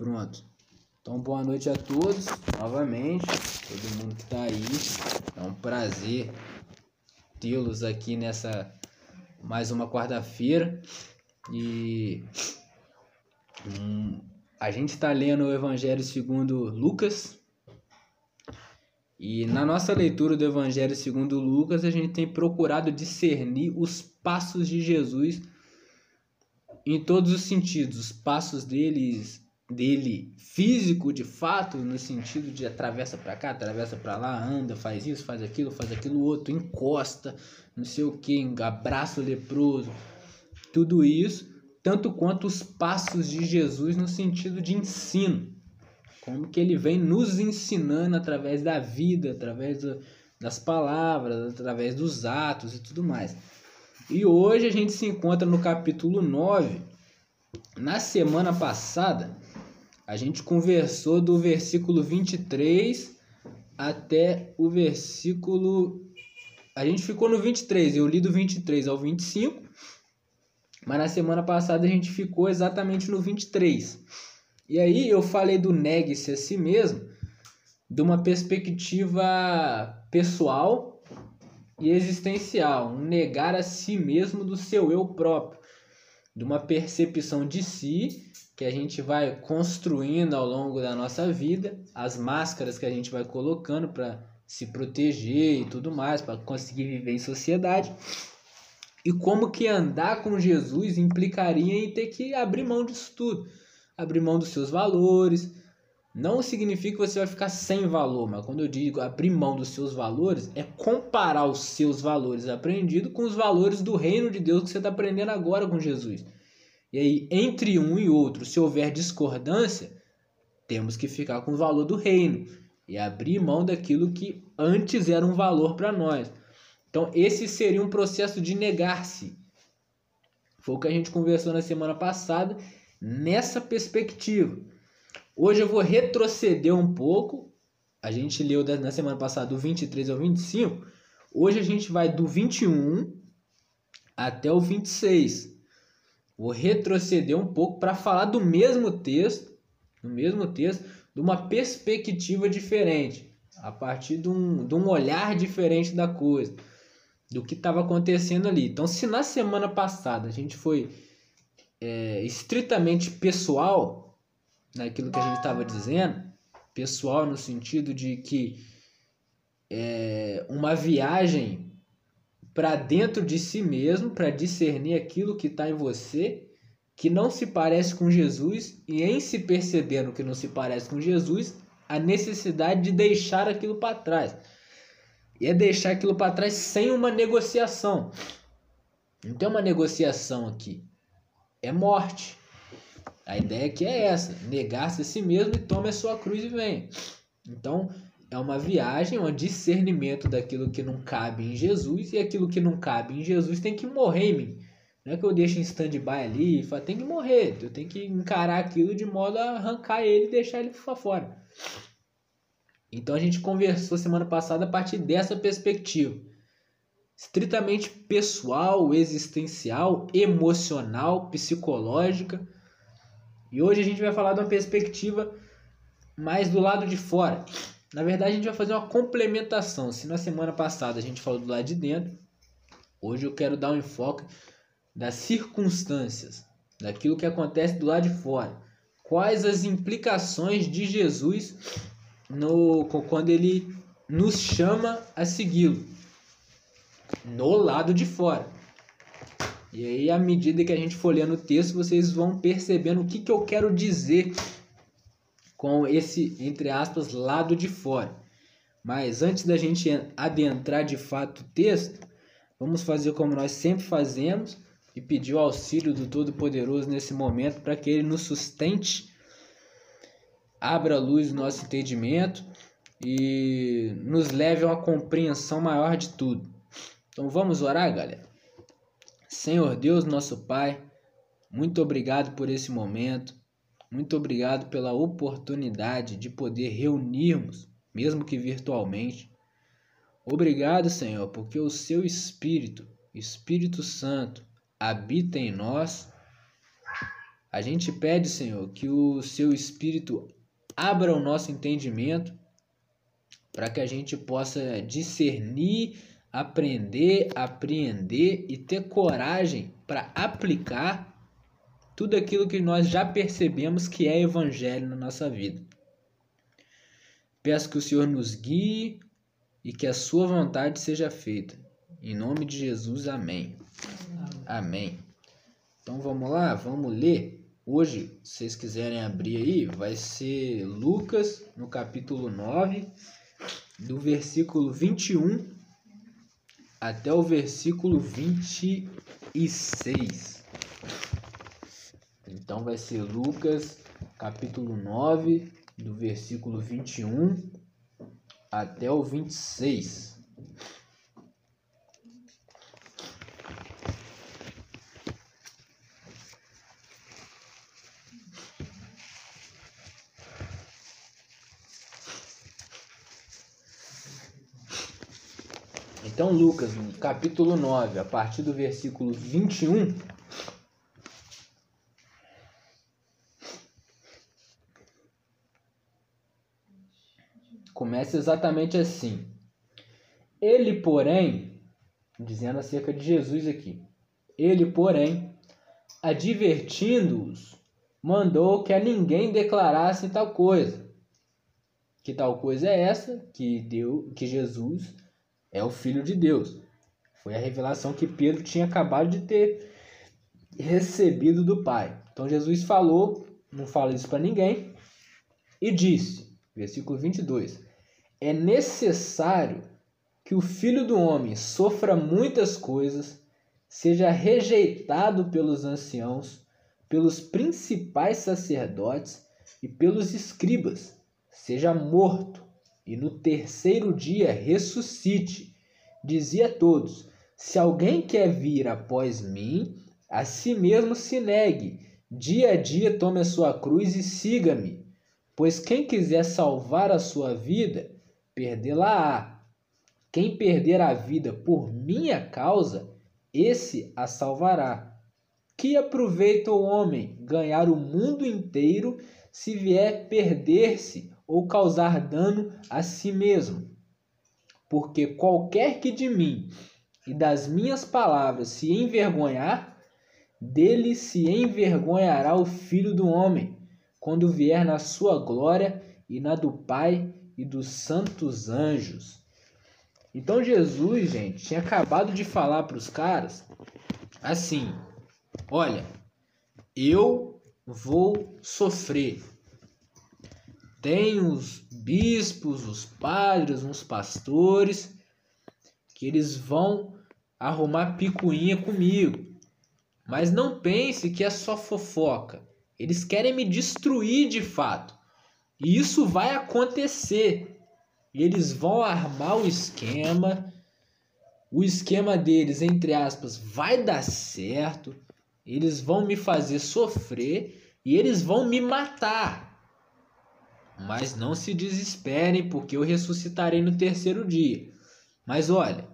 Pronto. Então, boa noite a todos, novamente, todo mundo que está aí. É um prazer tê-los aqui nessa mais uma quarta-feira. E hum, a gente está lendo o Evangelho segundo Lucas. E na nossa leitura do Evangelho segundo Lucas, a gente tem procurado discernir os passos de Jesus em todos os sentidos, os passos deles dele físico de fato, no sentido de atravessa para cá, atravessa para lá, anda, faz isso, faz aquilo, faz aquilo outro, encosta, não sei o que, abraça o leproso, tudo isso, tanto quanto os passos de Jesus no sentido de ensino, como que ele vem nos ensinando através da vida, através do, das palavras, através dos atos e tudo mais. E hoje a gente se encontra no capítulo 9. Na semana passada, a gente conversou do versículo 23 até o versículo. A gente ficou no 23, eu li do 23 ao 25, mas na semana passada a gente ficou exatamente no 23. E aí eu falei do negue-se a si mesmo de uma perspectiva pessoal e existencial, um negar a si mesmo do seu eu próprio, de uma percepção de si que a gente vai construindo ao longo da nossa vida, as máscaras que a gente vai colocando para se proteger e tudo mais, para conseguir viver em sociedade. E como que andar com Jesus implicaria em ter que abrir mão disso tudo, abrir mão dos seus valores. Não significa que você vai ficar sem valor, mas quando eu digo abrir mão dos seus valores, é comparar os seus valores aprendidos com os valores do reino de Deus que você está aprendendo agora com Jesus. E aí, entre um e outro, se houver discordância, temos que ficar com o valor do reino e abrir mão daquilo que antes era um valor para nós. Então, esse seria um processo de negar-se. Foi o que a gente conversou na semana passada, nessa perspectiva. Hoje eu vou retroceder um pouco. A gente leu na semana passada do 23 ao 25. Hoje a gente vai do 21 até o 26. Vou retroceder um pouco para falar do mesmo texto, do mesmo texto, de uma perspectiva diferente, a partir de um, de um olhar diferente da coisa, do que estava acontecendo ali. Então, se na semana passada a gente foi é, estritamente pessoal, naquilo que a gente estava dizendo, pessoal no sentido de que é, uma viagem para dentro de si mesmo, para discernir aquilo que está em você, que não se parece com Jesus, e em se percebendo que não se parece com Jesus, a necessidade de deixar aquilo para trás. E é deixar aquilo para trás sem uma negociação. Não tem uma negociação aqui. É morte. A ideia aqui é essa: negar-se a si mesmo e tome a sua cruz e venha. Então, é uma viagem, um discernimento daquilo que não cabe em Jesus e aquilo que não cabe em Jesus tem que morrer em mim. Não é que eu deixo em stand-by ali e falo, tem que morrer, eu tenho que encarar aquilo de modo a arrancar ele e deixar ele fora. Então a gente conversou semana passada a partir dessa perspectiva. Estritamente pessoal, existencial, emocional, psicológica. E hoje a gente vai falar de uma perspectiva mais do lado de fora. Na verdade, a gente vai fazer uma complementação. Se na semana passada a gente falou do lado de dentro, hoje eu quero dar um enfoque das circunstâncias, daquilo que acontece do lado de fora. Quais as implicações de Jesus no quando ele nos chama a segui-lo no lado de fora. E aí, à medida que a gente for lendo o texto, vocês vão percebendo o que, que eu quero dizer com esse, entre aspas, lado de fora. Mas antes da gente adentrar de fato o texto, vamos fazer como nós sempre fazemos e pedir o auxílio do Todo-Poderoso nesse momento para que ele nos sustente, abra a luz no nosso entendimento e nos leve a uma compreensão maior de tudo. Então vamos orar, galera. Senhor Deus, nosso Pai, muito obrigado por esse momento. Muito obrigado pela oportunidade de poder reunirmos, mesmo que virtualmente. Obrigado, Senhor, porque o seu Espírito, Espírito Santo, habita em nós A gente pede, Senhor, que o seu Espírito abra o nosso entendimento para que a gente possa discernir, aprender, apreender e ter coragem para aplicar tudo aquilo que nós já percebemos que é evangelho na nossa vida. Peço que o Senhor nos guie e que a sua vontade seja feita. Em nome de Jesus, amém. Amém. Então vamos lá, vamos ler. Hoje, se vocês quiserem abrir aí, vai ser Lucas no capítulo 9, do versículo 21 até o versículo 26. Então vai ser Lucas capítulo 9, do versículo 21 até o 26. Então, Lucas, no capítulo 9, a partir do versículo 21, começa exatamente assim. Ele, porém, dizendo acerca de Jesus aqui, ele, porém, advertindo-os, mandou que a ninguém declarasse tal coisa. Que tal coisa é essa? Que deu, que Jesus é o Filho de Deus. Foi a revelação que Pedro tinha acabado de ter recebido do Pai. Então Jesus falou, não fala isso para ninguém, e disse, versículo 22, é necessário que o Filho do Homem sofra muitas coisas, seja rejeitado pelos anciãos, pelos principais sacerdotes e pelos escribas, seja morto e no terceiro dia ressuscite. Dizia a todos: Se alguém quer vir após mim, a si mesmo se negue, dia a dia tome a sua cruz e siga-me. Pois quem quiser salvar a sua vida, perdê-la-á. Quem perder a vida por minha causa, esse a salvará. Que aproveita o homem ganhar o mundo inteiro se vier perder-se ou causar dano a si mesmo. Porque qualquer que de mim e das minhas palavras se envergonhar, dele se envergonhará o Filho do Homem, quando vier na sua glória e na do Pai e dos santos anjos. Então Jesus, gente, tinha acabado de falar para os caras assim: olha, eu vou sofrer, tem os bispos, os padres, uns pastores, que eles vão arrumar picuinha comigo. Mas não pense que é só fofoca. Eles querem me destruir de fato. E isso vai acontecer. Eles vão armar o esquema. O esquema deles, entre aspas, vai dar certo. Eles vão me fazer sofrer e eles vão me matar. Mas não se desesperem, porque eu ressuscitarei no terceiro dia. Mas olha,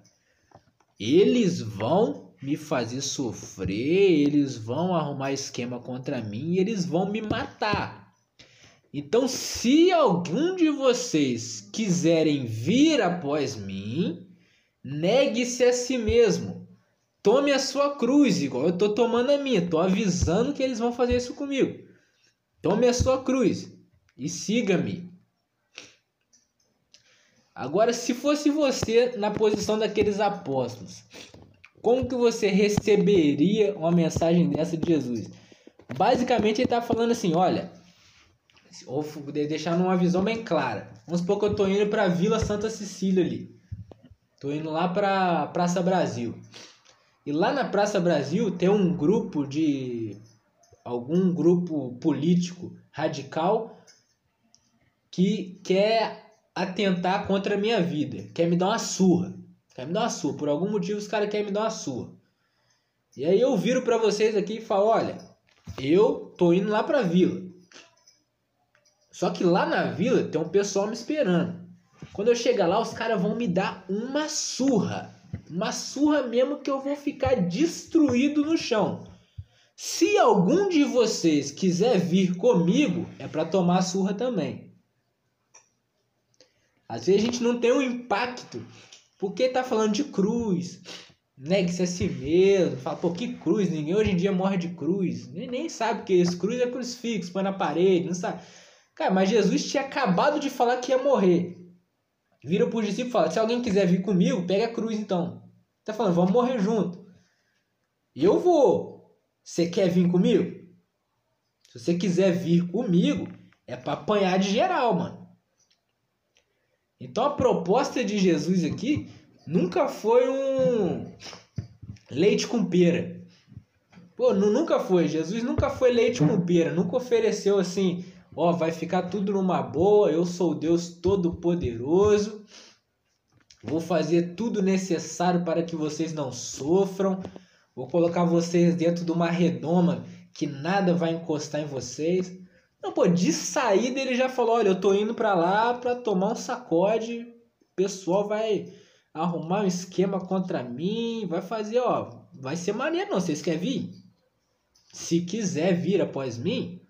eles vão me fazer sofrer, eles vão arrumar esquema contra mim eles vão me matar. Então, se algum de vocês quiserem vir após mim, negue-se a si mesmo. Tome a sua cruz, igual eu estou tomando a minha. Estou avisando que eles vão fazer isso comigo. Tome a sua cruz e siga-me. Agora, se fosse você na posição daqueles apóstolos, como que você receberia uma mensagem dessa de Jesus? Basicamente, ele está falando assim: olha, vou deixar numa visão bem clara. Vamos supor que eu estou indo para a Vila Santa Cecília ali. Estou indo lá para Praça Brasil. E lá na Praça Brasil tem um grupo de. algum grupo político radical que quer atentar contra a minha vida, quer me dar uma surra, quer me dar uma surra, por algum motivo os caras querem me dar uma surra. E aí eu viro para vocês aqui e falo, olha, eu tô indo lá pra vila. Só que lá na vila tem um pessoal me esperando. Quando eu chegar lá, os caras vão me dar uma surra. Uma surra mesmo que eu vou ficar destruído no chão. Se algum de vocês quiser vir comigo, é para tomar surra também. Às vezes a gente não tem um impacto, porque tá falando de cruz, negue-se a si mesmo, fala, pô, que cruz, ninguém hoje em dia morre de cruz, nem, nem sabe que esse cruz é crucifixo, põe na parede, não sabe. Cara, mas Jesus tinha acabado de falar que ia morrer. Vira pro discípulo e fala, se alguém quiser vir comigo, pega a cruz então. Tá falando, vamos morrer junto. Eu vou. Você quer vir comigo? Se você quiser vir comigo, é para apanhar de geral, mano. Então a proposta de Jesus aqui nunca foi um leite com pera. Pô, nunca foi. Jesus nunca foi leite com pera. Nunca ofereceu assim, ó, vai ficar tudo numa boa. Eu sou Deus Todo-Poderoso. Vou fazer tudo necessário para que vocês não sofram. Vou colocar vocês dentro de uma redoma que nada vai encostar em vocês. Não, pô, de saída ele já falou: olha, eu tô indo para lá para tomar um sacode. O pessoal vai arrumar um esquema contra mim, vai fazer, ó, vai ser maneiro não, vocês querem vir? Se quiser vir após mim,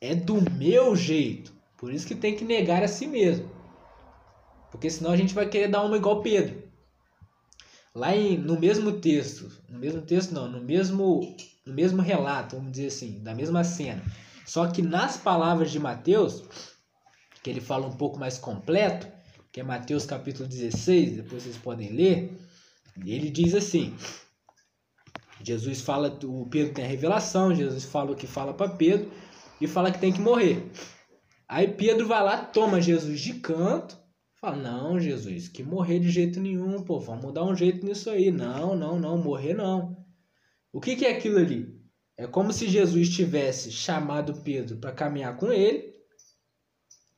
é do meu jeito. Por isso que tem que negar a si mesmo. Porque senão a gente vai querer dar uma igual Pedro. Lá em, no mesmo texto, no mesmo texto não, no mesmo, no mesmo relato, vamos dizer assim, da mesma cena. Só que nas palavras de Mateus, que ele fala um pouco mais completo, que é Mateus capítulo 16, depois vocês podem ler, ele diz assim: Jesus fala, o Pedro tem a revelação, Jesus fala o que fala para Pedro e fala que tem que morrer. Aí Pedro vai lá, toma Jesus de canto, fala: Não, Jesus, que morrer de jeito nenhum, pô, vamos dar um jeito nisso aí. Não, não, não, morrer não. O que, que é aquilo ali? É como se Jesus tivesse chamado Pedro para caminhar com ele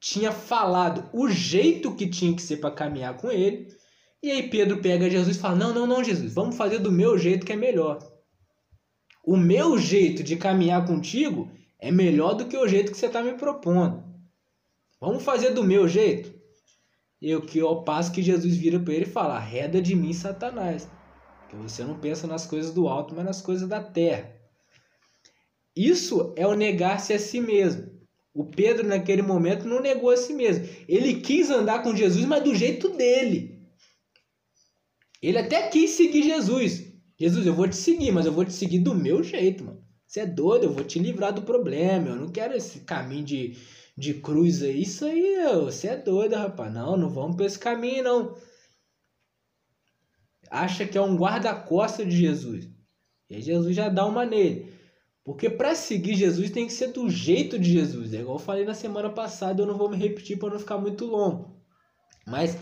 tinha falado o jeito que tinha que ser para caminhar com ele. E aí Pedro pega Jesus e fala: Não, não, não, Jesus, vamos fazer do meu jeito que é melhor. O meu jeito de caminhar contigo é melhor do que o jeito que você está me propondo. Vamos fazer do meu jeito? E o que ao passo que Jesus vira para ele e fala: Reda de mim, Satanás, que você não pensa nas coisas do alto, mas nas coisas da terra. Isso é o negar-se a si mesmo. O Pedro, naquele momento, não negou a si mesmo. Ele quis andar com Jesus, mas do jeito dele. Ele até quis seguir Jesus. Jesus, eu vou te seguir, mas eu vou te seguir do meu jeito, mano. Você é doido, eu vou te livrar do problema. Eu não quero esse caminho de, de cruz aí. Isso aí, você é doido, rapaz. Não, não vamos para esse caminho, não. Acha que é um guarda-costas de Jesus. E aí Jesus já dá uma nele. Porque para seguir Jesus tem que ser do jeito de Jesus. É igual eu falei na semana passada, eu não vou me repetir para não ficar muito longo. Mas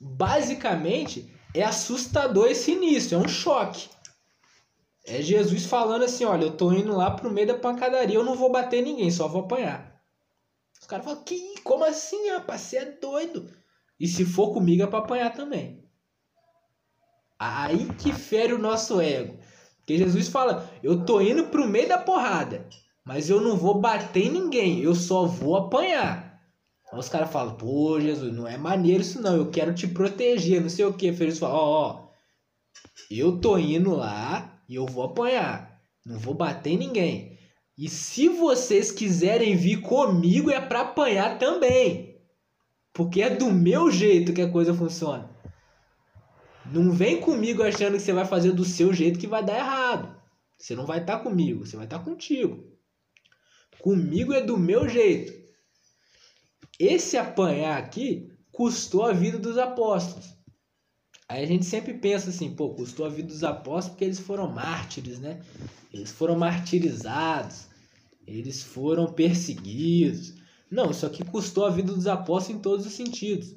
basicamente é assustador esse início, é um choque. É Jesus falando assim, olha, eu tô indo lá pro meio da pancadaria, eu não vou bater ninguém, só vou apanhar. Os caras falam, que, como assim, rapaz, você é doido. E se for comigo é pra apanhar também. Aí que fere o nosso ego. Porque Jesus fala: eu tô indo pro meio da porrada, mas eu não vou bater em ninguém, eu só vou apanhar. Aí os caras falam: pô, Jesus, não é maneiro isso não, eu quero te proteger, não sei o que. Jesus fala: ó, ó, eu tô indo lá e eu vou apanhar, não vou bater em ninguém. E se vocês quiserem vir comigo é para apanhar também. Porque é do meu jeito que a coisa funciona. Não vem comigo achando que você vai fazer do seu jeito que vai dar errado. Você não vai estar tá comigo, você vai estar tá contigo. Comigo é do meu jeito. Esse apanhar aqui custou a vida dos apóstolos. Aí a gente sempre pensa assim, pô, custou a vida dos apóstolos porque eles foram mártires, né? Eles foram martirizados, eles foram perseguidos. Não, isso aqui custou a vida dos apóstolos em todos os sentidos.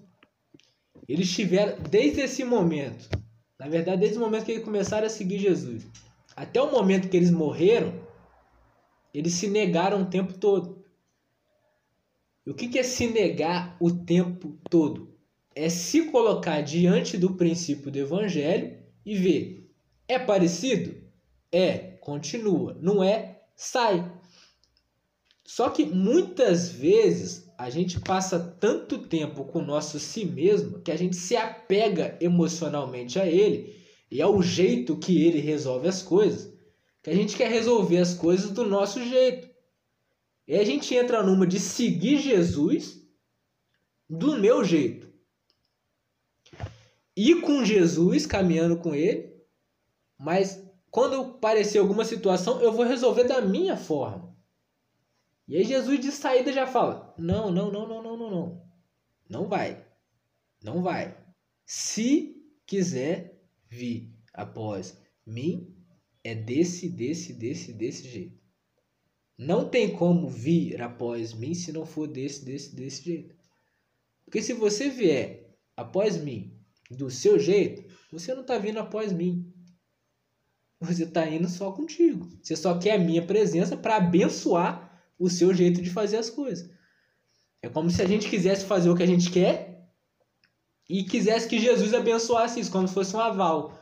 Eles tiveram, desde esse momento, na verdade, desde o momento que eles começaram a seguir Jesus, até o momento que eles morreram, eles se negaram o tempo todo. E o que é se negar o tempo todo? É se colocar diante do princípio do evangelho e ver: é parecido? É, continua. Não é, sai. Só que muitas vezes a gente passa tanto tempo com o nosso si mesmo que a gente se apega emocionalmente a ele e ao jeito que ele resolve as coisas, que a gente quer resolver as coisas do nosso jeito. E a gente entra numa de seguir Jesus do meu jeito. Ir com Jesus, caminhando com ele, mas quando parecer alguma situação, eu vou resolver da minha forma. E aí Jesus de saída já fala: "Não, não, não, não, não, não, não. Não vai. Não vai. Se quiser vir após mim, é desse, desse, desse, desse jeito. Não tem como vir após mim se não for desse, desse, desse jeito. Porque se você vier após mim do seu jeito, você não está vindo após mim. Você está indo só contigo. Você só quer a minha presença para abençoar o seu jeito de fazer as coisas. É como se a gente quisesse fazer o que a gente quer e quisesse que Jesus abençoasse isso, como se fosse um aval.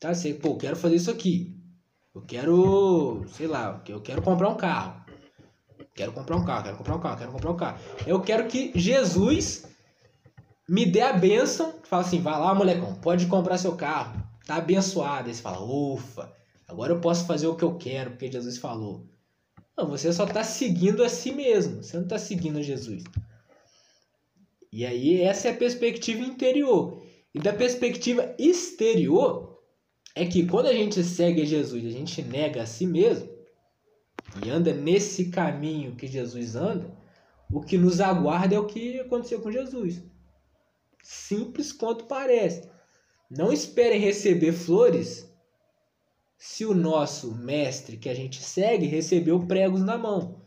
Tá? Você, pô, quero fazer isso aqui. Eu quero, sei lá, eu quero comprar um carro. Quero comprar um carro, quero comprar um carro, quero comprar um carro. Eu quero que Jesus me dê a bênção. Fala assim, vai lá, molecão, pode comprar seu carro. Tá abençoado. Aí você fala, ufa, agora eu posso fazer o que eu quero, porque Jesus falou. Não, você só está seguindo a si mesmo. Você não está seguindo a Jesus. E aí essa é a perspectiva interior. E da perspectiva exterior, é que quando a gente segue Jesus, a gente nega a si mesmo e anda nesse caminho que Jesus anda, o que nos aguarda é o que aconteceu com Jesus. Simples quanto parece. Não esperem receber flores se o nosso mestre que a gente segue recebeu pregos na mão.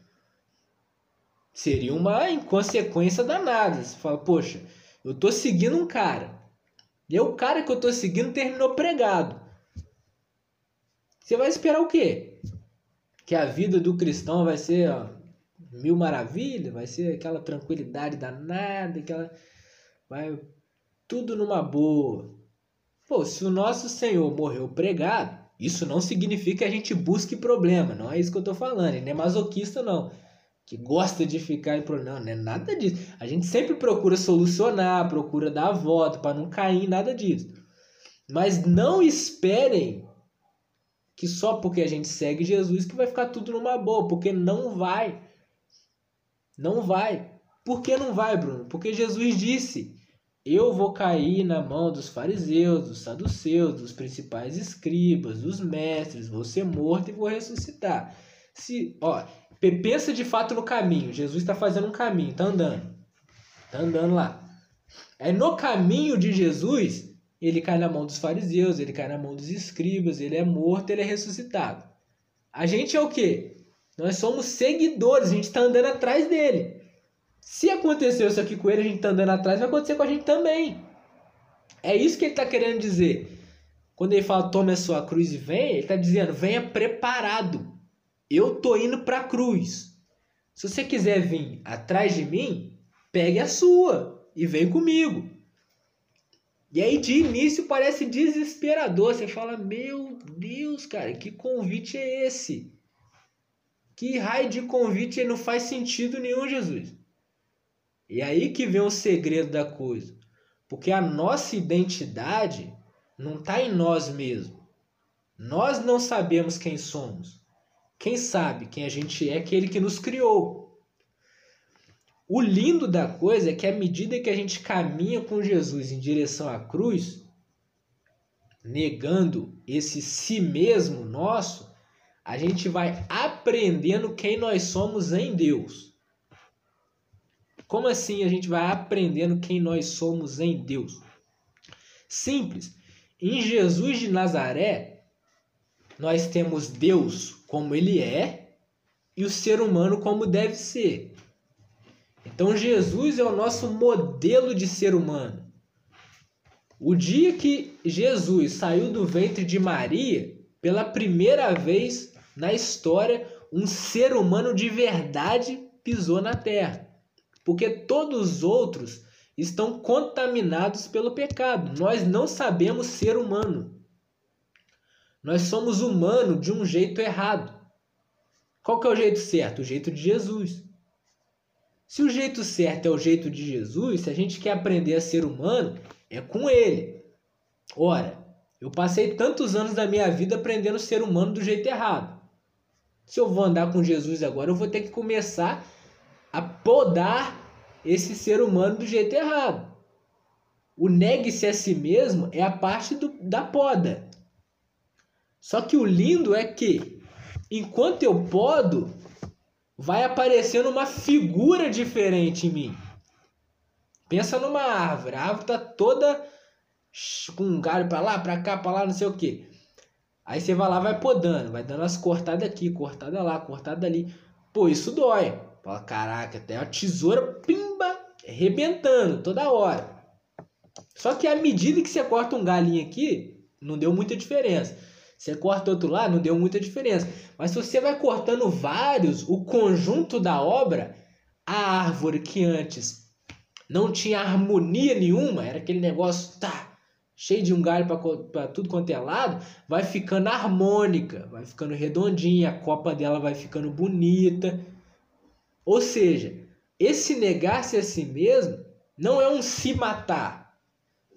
Seria uma inconsequência danada. Você fala, poxa, eu tô seguindo um cara. E o cara que eu tô seguindo terminou pregado. Você vai esperar o quê? Que a vida do cristão vai ser ó, mil maravilhas, vai ser aquela tranquilidade danada, aquela vai tudo numa boa. Pô, se o nosso Senhor morreu pregado, isso não significa que a gente busque problema, não é isso que eu tô falando, ele não é masoquista não, que gosta de ficar em problema, não é nada disso. A gente sempre procura solucionar, procura dar a volta para não cair em nada disso. Mas não esperem que só porque a gente segue Jesus que vai ficar tudo numa boa, porque não vai. Não vai. Por que não vai, Bruno? Porque Jesus disse: Eu vou cair na mão dos fariseus, dos saduceus, dos principais escribas, dos mestres, vou ser morto e vou ressuscitar. Se, ó, pensa de fato no caminho. Jesus está fazendo um caminho, está andando. Está andando lá. É no caminho de Jesus ele cai na mão dos fariseus, ele cai na mão dos escribas, ele é morto, ele é ressuscitado. A gente é o quê? Nós somos seguidores, a gente está andando atrás dele. Se aconteceu isso aqui com ele, a gente está andando atrás, vai acontecer com a gente também. É isso que ele está querendo dizer. Quando ele fala tome a sua cruz e venha, ele está dizendo venha preparado. Eu tô indo para a cruz. Se você quiser vir atrás de mim, pegue a sua e vem comigo. E aí de início parece desesperador. Você fala, meu Deus, cara, que convite é esse? Que raio de convite não faz sentido nenhum, Jesus. E aí que vem o segredo da coisa. Porque a nossa identidade não está em nós mesmos. Nós não sabemos quem somos. Quem sabe quem a gente é, aquele que nos criou. O lindo da coisa é que à medida que a gente caminha com Jesus em direção à cruz, negando esse si mesmo nosso, a gente vai aprendendo quem nós somos em Deus. Como assim a gente vai aprendendo quem nós somos em Deus? Simples. Em Jesus de Nazaré, nós temos Deus como ele é e o ser humano como deve ser. Então Jesus é o nosso modelo de ser humano. O dia que Jesus saiu do ventre de Maria, pela primeira vez na história, um ser humano de verdade pisou na terra. Porque todos os outros estão contaminados pelo pecado. Nós não sabemos ser humano. Nós somos humano de um jeito errado. Qual que é o jeito certo? O jeito de Jesus. Se o jeito certo é o jeito de Jesus, se a gente quer aprender a ser humano, é com ele. Ora, Eu passei tantos anos da minha vida aprendendo o ser humano do jeito errado. Se eu vou andar com Jesus agora, eu vou ter que começar a podar esse ser humano do jeito errado. O negue-se a si mesmo é a parte do, da poda. Só que o lindo é que, enquanto eu podo, vai aparecendo uma figura diferente em mim. Pensa numa árvore. A árvore tá toda com um galho para lá, para cá, para lá, não sei o que. Aí você vai lá, vai podando, vai dando as cortadas aqui, cortada lá, cortada ali. Pô, isso dói. Fala, caraca, até a tesoura, pimba, arrebentando toda hora. Só que à medida que você corta um galinho aqui, não deu muita diferença. Você corta outro lá, não deu muita diferença. Mas se você vai cortando vários, o conjunto da obra, a árvore que antes não tinha harmonia nenhuma, era aquele negócio, tá, cheio de um galho para tudo quanto é lado, vai ficando harmônica, vai ficando redondinha, a copa dela vai ficando bonita. Ou seja, esse negar-se a si mesmo não é um se matar,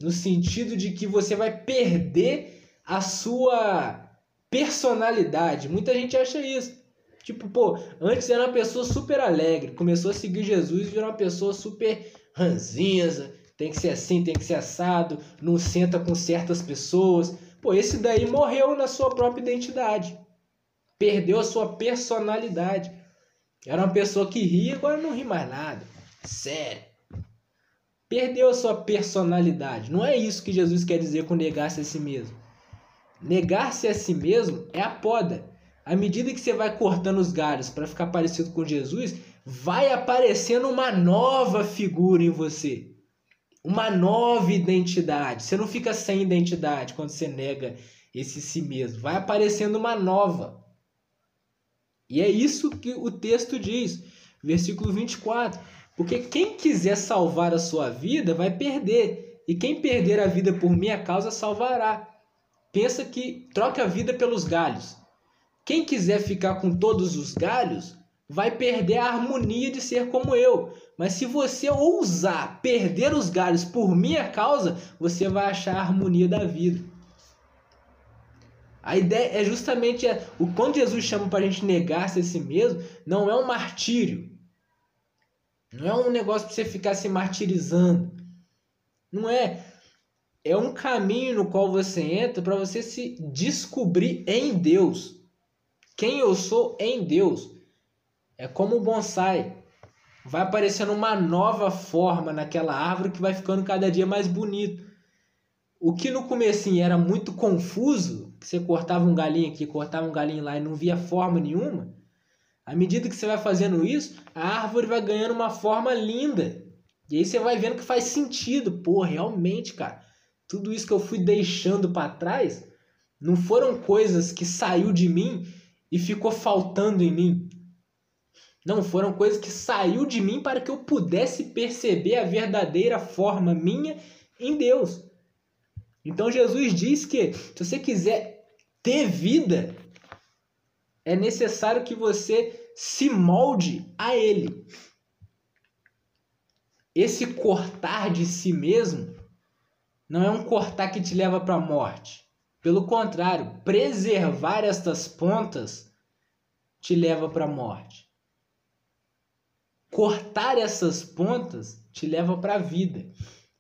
no sentido de que você vai perder a sua personalidade. Muita gente acha isso. Tipo, pô, antes era uma pessoa super alegre, começou a seguir Jesus e virou uma pessoa super ranzinza, tem que ser assim, tem que ser assado, não senta com certas pessoas. Pô, esse daí morreu na sua própria identidade. Perdeu a sua personalidade. Era uma pessoa que ria, agora não ri mais nada. Sério. Perdeu a sua personalidade. Não é isso que Jesus quer dizer com negar-se a si mesmo. Negar-se a si mesmo é a poda. À medida que você vai cortando os galhos para ficar parecido com Jesus, vai aparecendo uma nova figura em você uma nova identidade. Você não fica sem identidade quando você nega esse si mesmo. Vai aparecendo uma nova. E é isso que o texto diz, versículo 24. Porque quem quiser salvar a sua vida vai perder, e quem perder a vida por minha causa salvará. Pensa que troca a vida pelos galhos. Quem quiser ficar com todos os galhos vai perder a harmonia de ser como eu. Mas se você ousar perder os galhos por minha causa, você vai achar a harmonia da vida. A ideia é justamente o quando Jesus chama para a gente negar-se a si mesmo, não é um martírio. Não é um negócio para você ficar se martirizando. Não é. É um caminho no qual você entra para você se descobrir em Deus. Quem eu sou em Deus. É como o bonsai. Vai aparecendo uma nova forma naquela árvore que vai ficando cada dia mais bonito. O que no comecinho era muito confuso, você cortava um galinho aqui, cortava um galinho lá e não via forma nenhuma, à medida que você vai fazendo isso, a árvore vai ganhando uma forma linda. E aí você vai vendo que faz sentido. Pô, realmente, cara, tudo isso que eu fui deixando para trás não foram coisas que saiu de mim e ficou faltando em mim. Não, foram coisas que saiu de mim para que eu pudesse perceber a verdadeira forma minha em Deus. Então Jesus diz que se você quiser ter vida, é necessário que você se molde a Ele. Esse cortar de si mesmo não é um cortar que te leva para a morte. Pelo contrário, preservar estas pontas te leva para a morte cortar essas pontas te leva para a vida.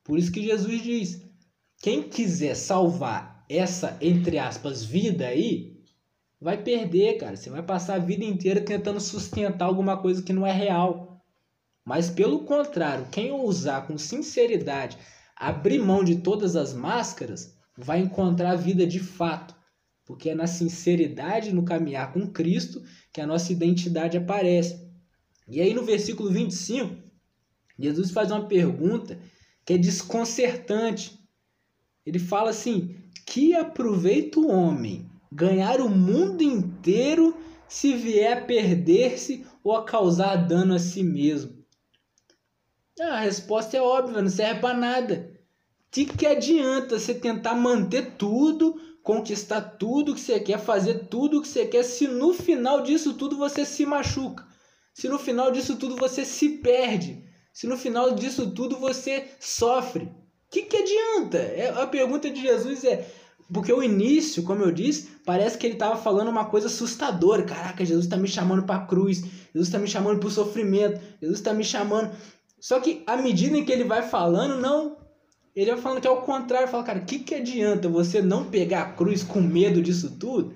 Por isso que Jesus diz: quem quiser salvar essa, entre aspas, vida aí, vai perder, cara. Você vai passar a vida inteira tentando sustentar alguma coisa que não é real. Mas pelo contrário, quem ousar com sinceridade abrir mão de todas as máscaras, vai encontrar a vida de fato. Porque é na sinceridade, no caminhar com Cristo, que a nossa identidade aparece. E aí no versículo 25, Jesus faz uma pergunta que é desconcertante. Ele fala assim: Que aproveita o homem ganhar o mundo inteiro se vier a perder-se ou a causar dano a si mesmo? Ah, a resposta é óbvia, não serve para nada. De que adianta você tentar manter tudo, conquistar tudo que você quer, fazer tudo que você quer, se no final disso tudo você se machuca? Se no final disso tudo você se perde, se no final disso tudo você sofre, o que, que adianta? É, a pergunta de Jesus é: Porque o início, como eu disse, parece que ele estava falando uma coisa assustadora. Caraca, Jesus está me chamando para a cruz, Jesus está me chamando para o sofrimento, Jesus está me chamando. Só que à medida em que ele vai falando, não. Ele vai falando que é o contrário. Fala, cara, o que, que adianta você não pegar a cruz com medo disso tudo?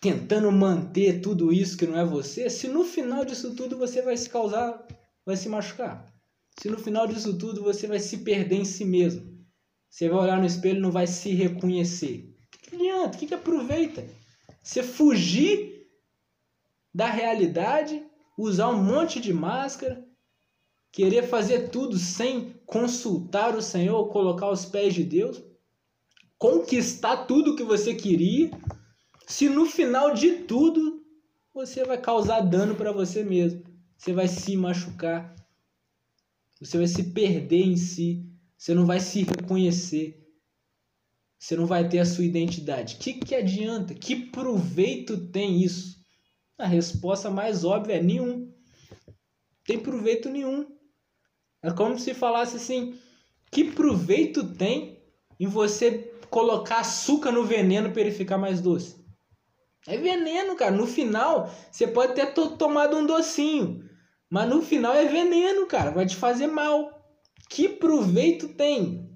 Tentando manter tudo isso que não é você, se no final disso tudo você vai se causar, vai se machucar. Se no final disso tudo você vai se perder em si mesmo. Você vai olhar no espelho e não vai se reconhecer. O que, que adianta? O que, que aproveita? Você fugir da realidade, usar um monte de máscara, querer fazer tudo sem consultar o Senhor, colocar os pés de Deus, conquistar tudo que você queria, se no final de tudo você vai causar dano para você mesmo, você vai se machucar, você vai se perder em si, você não vai se reconhecer. Você não vai ter a sua identidade. O que, que adianta? Que proveito tem isso? A resposta mais óbvia é nenhum. Tem proveito nenhum. É como se falasse assim: que proveito tem em você colocar açúcar no veneno para ele ficar mais doce? É veneno, cara. No final, você pode ter tomado um docinho, mas no final é veneno, cara. Vai te fazer mal. Que proveito tem?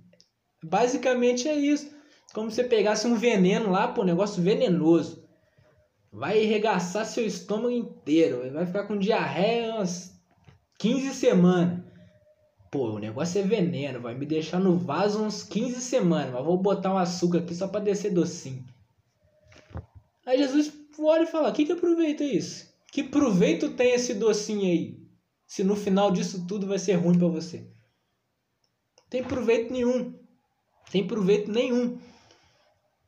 Basicamente é isso. Como se você pegasse um veneno lá, pô, negócio venenoso. Vai arregaçar seu estômago inteiro. Vai ficar com diarreia umas 15 semanas. Pô, o negócio é veneno. Vai me deixar no vaso uns 15 semanas. Mas vou botar um açúcar aqui só pra descer docinho. Aí Jesus olha e fala: Que que aproveita isso? Que proveito tem esse docinho aí? Se no final disso tudo vai ser ruim para você. Tem proveito nenhum. Tem proveito nenhum.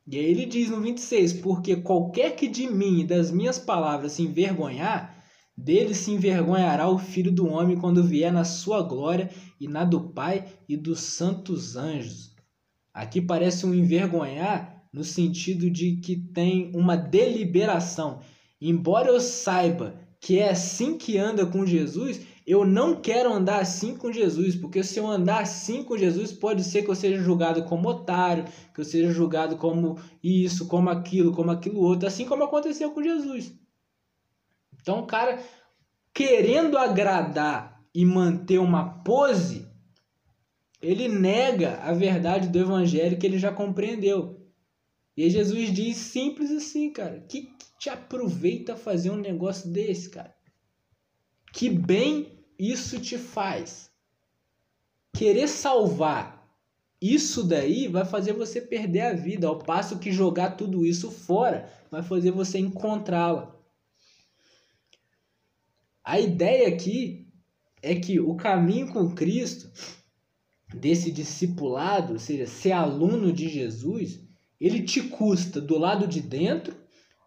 E aí ele diz no 26: Porque qualquer que de mim e das minhas palavras se envergonhar, dele se envergonhará o filho do homem quando vier na sua glória e na do Pai e dos santos anjos. Aqui parece um envergonhar no sentido de que tem uma deliberação. Embora eu saiba que é assim que anda com Jesus, eu não quero andar assim com Jesus, porque se eu andar assim com Jesus, pode ser que eu seja julgado como otário, que eu seja julgado como isso, como aquilo, como aquilo outro, assim como aconteceu com Jesus. Então, o cara querendo agradar e manter uma pose, ele nega a verdade do evangelho que ele já compreendeu. E Jesus diz simples assim, cara, que, que te aproveita fazer um negócio desse, cara? Que bem isso te faz. Querer salvar isso daí vai fazer você perder a vida, ao passo que jogar tudo isso fora vai fazer você encontrá-la. A ideia aqui é que o caminho com Cristo, desse discipulado, ou seja, ser aluno de Jesus, ele te custa do lado de dentro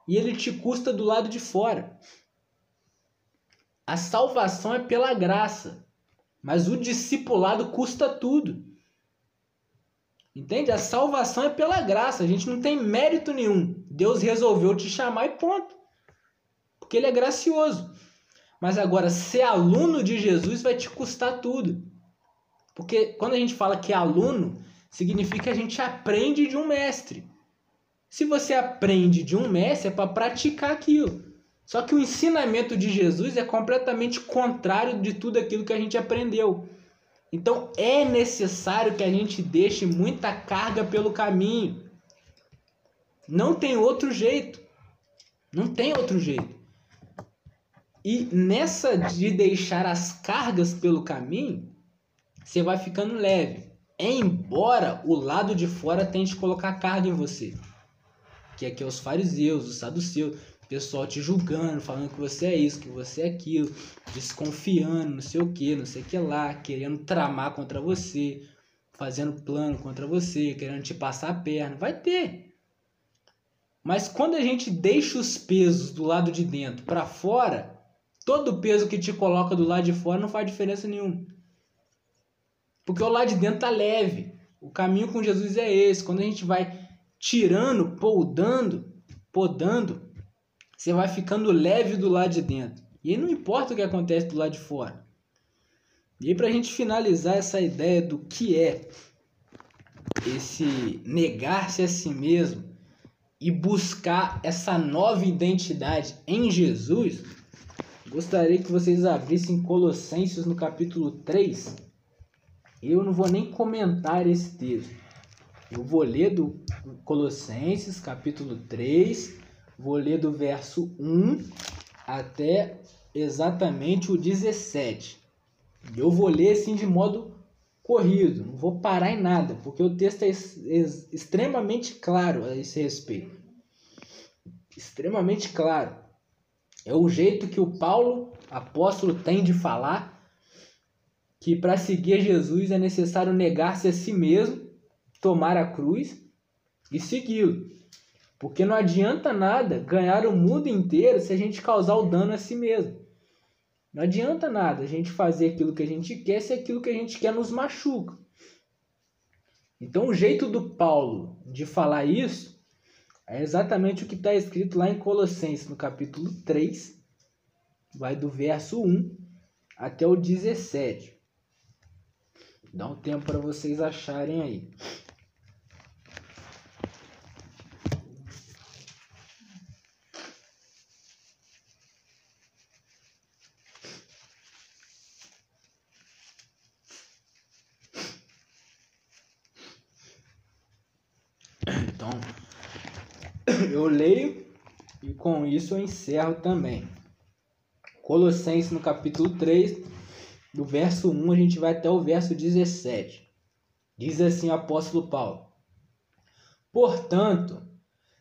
e ele te custa do lado de fora. A salvação é pela graça, mas o discipulado custa tudo. Entende? A salvação é pela graça, a gente não tem mérito nenhum. Deus resolveu te chamar e ponto. Porque ele é gracioso. Mas agora, ser aluno de Jesus vai te custar tudo. Porque quando a gente fala que é aluno, significa que a gente aprende de um mestre. Se você aprende de um mestre, é para praticar aquilo. Só que o ensinamento de Jesus é completamente contrário de tudo aquilo que a gente aprendeu. Então é necessário que a gente deixe muita carga pelo caminho. Não tem outro jeito. Não tem outro jeito. E nessa de deixar as cargas pelo caminho, você vai ficando leve. Embora o lado de fora tente colocar carga em você. Que aqui é os fariseus, os saduceus pessoal te julgando, falando que você é isso, que você é aquilo, desconfiando, não sei o que, não sei o que lá, querendo tramar contra você, fazendo plano contra você, querendo te passar a perna. Vai ter. Mas quando a gente deixa os pesos do lado de dentro para fora, todo o peso que te coloca do lado de fora não faz diferença nenhuma. Porque o lado de dentro tá leve. O caminho com Jesus é esse. Quando a gente vai tirando, podando, podando, você vai ficando leve do lado de dentro. E aí não importa o que acontece do lado de fora. E aí, para a gente finalizar essa ideia do que é esse negar-se a si mesmo e buscar essa nova identidade em Jesus, gostaria que vocês abrissem Colossenses no capítulo 3. Eu não vou nem comentar esse texto. Eu vou ler do Colossenses, capítulo 3, vou ler do verso 1 até exatamente o 17. Eu vou ler assim de modo corrido, não vou parar em nada, porque o texto é extremamente claro a esse respeito. Extremamente claro. É o jeito que o Paulo, apóstolo, tem de falar que para seguir Jesus é necessário negar-se a si mesmo, tomar a cruz e segui-lo. Porque não adianta nada ganhar o mundo inteiro se a gente causar o dano a si mesmo. Não adianta nada a gente fazer aquilo que a gente quer se aquilo que a gente quer nos machuca. Então, o jeito do Paulo de falar isso é exatamente o que está escrito lá em Colossenses, no capítulo 3, vai do verso 1 até o 17. Dá um tempo para vocês acharem aí. Eu leio e com isso eu encerro também. Colossenses no capítulo 3, do verso 1 a gente vai até o verso 17. Diz assim o apóstolo Paulo: Portanto,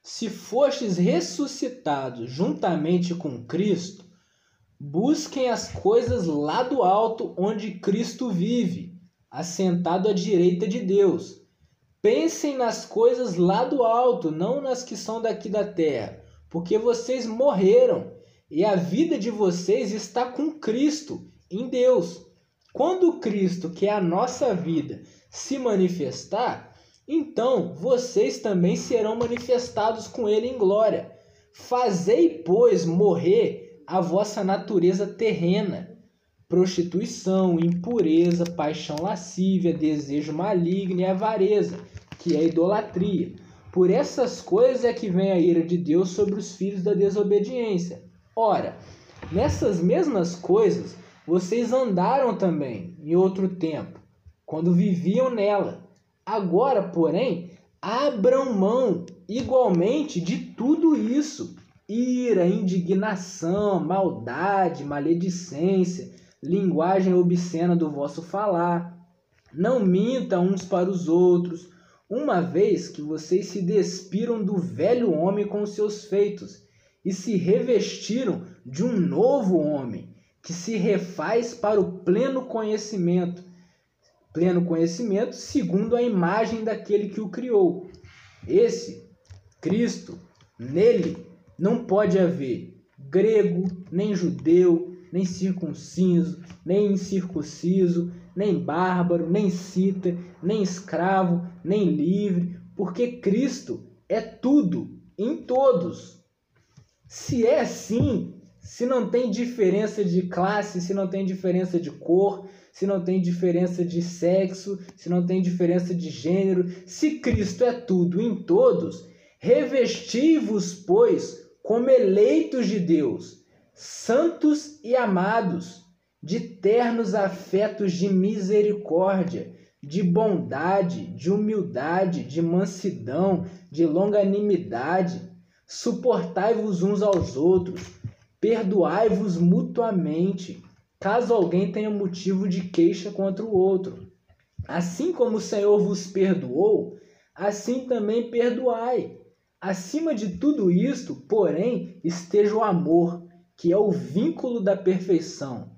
se fostes ressuscitados juntamente com Cristo, busquem as coisas lá do alto onde Cristo vive, assentado à direita de Deus. Pensem nas coisas lá do alto, não nas que são daqui da terra, porque vocês morreram e a vida de vocês está com Cristo, em Deus. Quando Cristo, que é a nossa vida, se manifestar, então vocês também serão manifestados com Ele em glória. Fazei, pois, morrer a vossa natureza terrena, prostituição, impureza, paixão lascívia, desejo maligno e avareza que é idolatria. Por essas coisas é que vem a ira de Deus sobre os filhos da desobediência. Ora, nessas mesmas coisas vocês andaram também em outro tempo, quando viviam nela. Agora, porém, abram mão igualmente de tudo isso: ira, indignação, maldade, maledicência, linguagem obscena do vosso falar. Não minta uns para os outros uma vez que vocês se despiram do velho homem com seus feitos e se revestiram de um novo homem, que se refaz para o pleno conhecimento, pleno conhecimento segundo a imagem daquele que o criou. Esse, Cristo, nele não pode haver grego, nem judeu, nem circunciso, nem incircunciso, nem bárbaro, nem cita, nem escravo, nem livre, porque Cristo é tudo em todos. Se é assim, se não tem diferença de classe, se não tem diferença de cor, se não tem diferença de sexo, se não tem diferença de gênero, se Cristo é tudo em todos, revesti-vos, pois, como eleitos de Deus, santos e amados, de ternos afetos de misericórdia, de bondade, de humildade, de mansidão, de longanimidade. Suportai-vos uns aos outros, perdoai-vos mutuamente, caso alguém tenha motivo de queixa contra o outro. Assim como o Senhor vos perdoou, assim também perdoai. Acima de tudo isto, porém, esteja o amor, que é o vínculo da perfeição.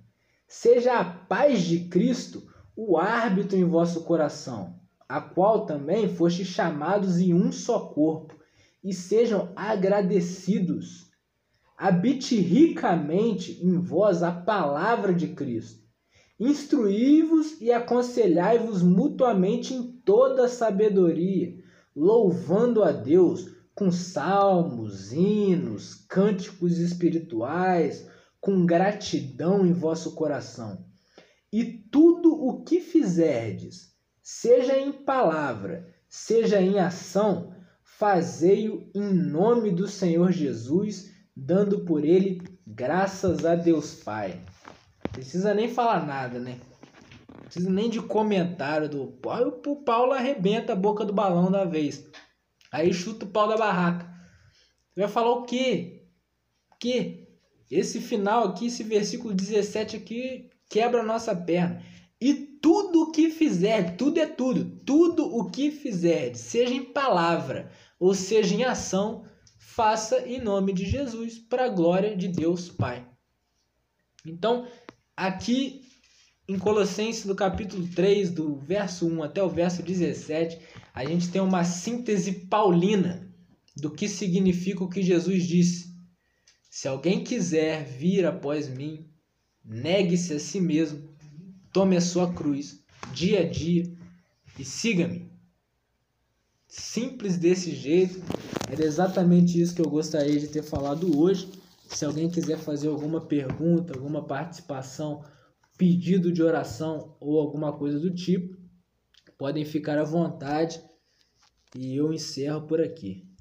Seja a paz de Cristo o árbitro em vosso coração, a qual também foste chamados em um só corpo, e sejam agradecidos. Habite ricamente em vós a palavra de Cristo. Instruí-vos e aconselhai-vos mutuamente em toda sabedoria, louvando a Deus com salmos, hinos, cânticos espirituais, com gratidão em vosso coração. E tudo o que fizerdes, seja em palavra, seja em ação, fazei-o em nome do Senhor Jesus, dando por ele graças a Deus Pai. Precisa nem falar nada, né? Precisa nem de comentário do o Paulo arrebenta a boca do balão da vez. Aí chuta o pau da barraca. Você vai falar o quê? Que esse final aqui, esse versículo 17 aqui quebra a nossa perna. E tudo o que fizer, tudo é tudo, tudo o que fizer, seja em palavra ou seja em ação, faça em nome de Jesus, para a glória de Deus Pai. Então, aqui em Colossenses, do capítulo 3, do verso 1 até o verso 17, a gente tem uma síntese paulina do que significa o que Jesus disse. Se alguém quiser vir após mim, negue-se a si mesmo, tome a sua cruz, dia a dia, e siga-me. Simples desse jeito, era exatamente isso que eu gostaria de ter falado hoje. Se alguém quiser fazer alguma pergunta, alguma participação, pedido de oração ou alguma coisa do tipo, podem ficar à vontade e eu encerro por aqui.